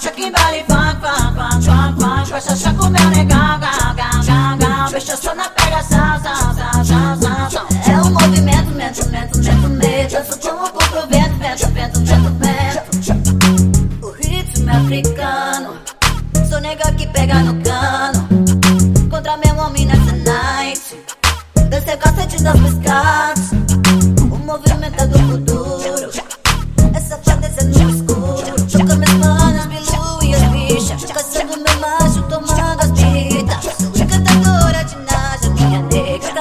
Chucky, dali, funk, funk, funk, funk, funk Coisa só com meu negão, gão, gão, gão, gão Bicho, só na pegação, são, são, são, são É um movimento, mento, mento, mento, mento Eu sou tão louco pro vento, vento, vento, vento, vento O ritmo é africano Sou nega que pega no cano Contra meu homem nessa night. Descer cacete das pescadas O movimento é do futuro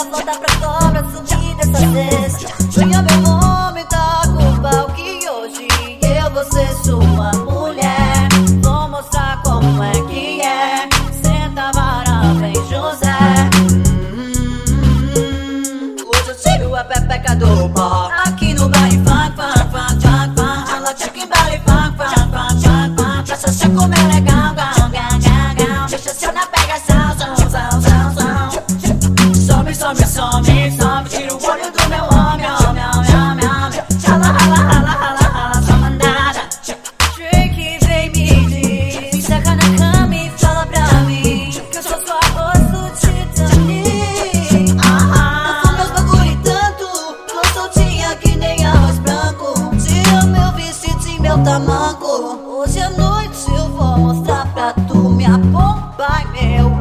volta pra cobra, subir dessa cesta Sonha meu nome, tá com o Que hoje eu vou ser sua mulher. Vou mostrar como é que é. Senta vara, vem José. Hum, Hoje eu tiro a pepeca do pó. Aqui some, some Tira o olho do meu homem, homem, homem, homem, homem. Rala, rala, rala, rala, só mandada. Drake vem me diz Me saca na cama e fala pra mim Que eu sou sua rosto Titanic Ah, eu meus bagulho tanto Tô que nem arroz branco. Tira meu vestido e meu tamanco Hoje à noite eu vou mostrar pra tu. Minha bomba e meu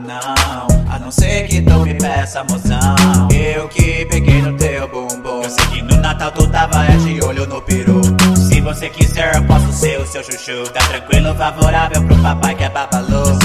não. A não ser que tu me peça moção. Eu que peguei no teu bumbum. Eu sei que no Natal tu tava é de olho no peru. Se você quiser, eu posso ser o seu chuchu. Tá tranquilo, favorável pro papai que é babalu.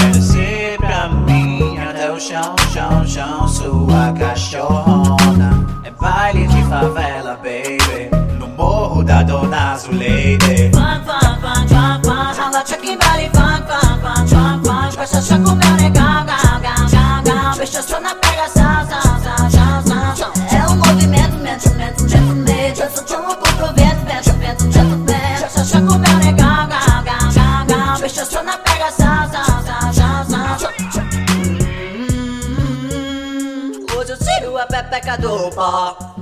Pra mim até o chão, chão, chão. Sua cachorrona. É baile de favela, baby. No morro da Dona Zuleide. Funk, funk, funk, funk, funk Rala check em body, funk, funk, funk, funk, funk Cachaça com mel legal, gão, gão, gão Bicha só na zão, zão, zão, zão É um movimento, movimento, movimento, movimento, movimento Eu só tomo pro vento, vento, vento, vento, vento Cachaça com mel legal, gão, gão, gão, gão Bicha só na Hum, Hoje